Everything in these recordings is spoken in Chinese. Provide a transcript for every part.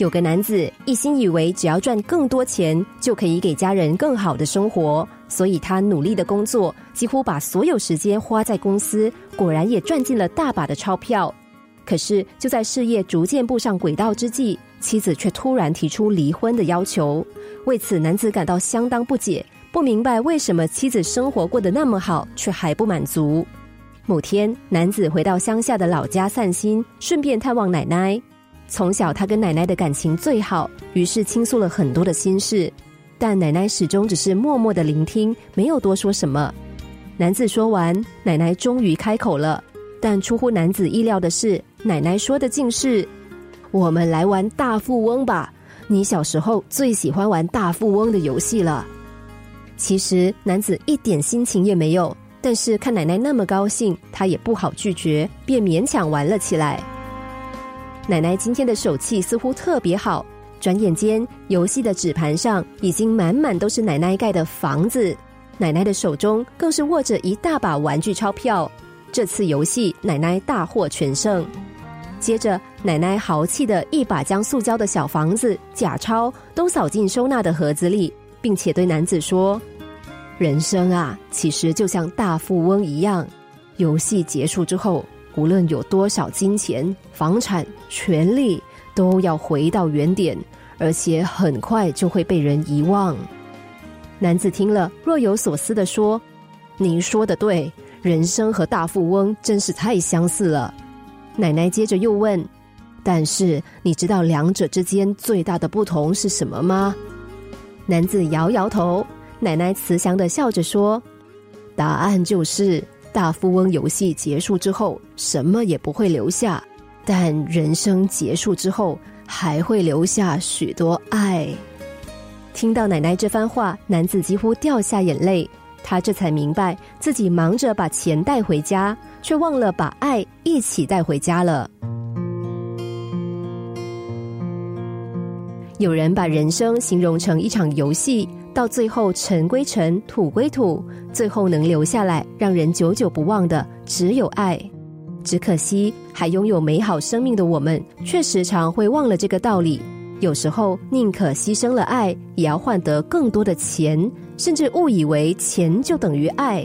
有个男子一心以为只要赚更多钱就可以给家人更好的生活，所以他努力的工作，几乎把所有时间花在公司，果然也赚进了大把的钞票。可是就在事业逐渐步上轨道之际，妻子却突然提出离婚的要求。为此，男子感到相当不解，不明白为什么妻子生活过得那么好，却还不满足。某天，男子回到乡下的老家散心，顺便探望奶奶。从小，他跟奶奶的感情最好，于是倾诉了很多的心事，但奶奶始终只是默默的聆听，没有多说什么。男子说完，奶奶终于开口了，但出乎男子意料的是，奶奶说的竟是：“我们来玩大富翁吧，你小时候最喜欢玩大富翁的游戏了。”其实，男子一点心情也没有，但是看奶奶那么高兴，他也不好拒绝，便勉强玩了起来。奶奶今天的手气似乎特别好，转眼间游戏的纸盘上已经满满都是奶奶盖的房子，奶奶的手中更是握着一大把玩具钞票。这次游戏奶奶大获全胜。接着，奶奶豪气的一把将塑胶的小房子、假钞都扫进收纳的盒子里，并且对男子说：“人生啊，其实就像大富翁一样，游戏结束之后。”无论有多少金钱、房产、权利，都要回到原点，而且很快就会被人遗忘。男子听了，若有所思的说：“您说的对，人生和大富翁真是太相似了。”奶奶接着又问：“但是你知道两者之间最大的不同是什么吗？”男子摇摇头。奶奶慈祥的笑着说：“答案就是。”大富翁游戏结束之后，什么也不会留下；但人生结束之后，还会留下许多爱。听到奶奶这番话，男子几乎掉下眼泪。他这才明白，自己忙着把钱带回家，却忘了把爱一起带回家了。有人把人生形容成一场游戏。到最后，尘归尘，土归土，最后能留下来让人久久不忘的，只有爱。只可惜，还拥有美好生命的我们，却时常会忘了这个道理。有时候，宁可牺牲了爱，也要换得更多的钱，甚至误以为钱就等于爱。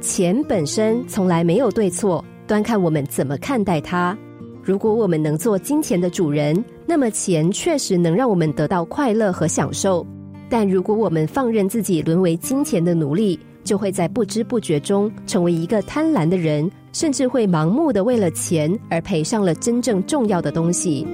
钱本身从来没有对错，端看我们怎么看待它。如果我们能做金钱的主人，那么钱确实能让我们得到快乐和享受。但如果我们放任自己沦为金钱的奴隶，就会在不知不觉中成为一个贪婪的人，甚至会盲目的为了钱而赔上了真正重要的东西。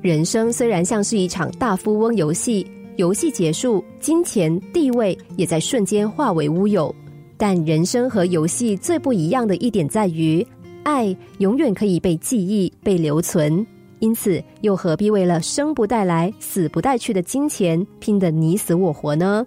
人生虽然像是一场大富翁游戏，游戏结束，金钱地位也在瞬间化为乌有。但人生和游戏最不一样的一点在于，爱永远可以被记忆、被留存。因此，又何必为了生不带来、死不带去的金钱拼得你死我活呢？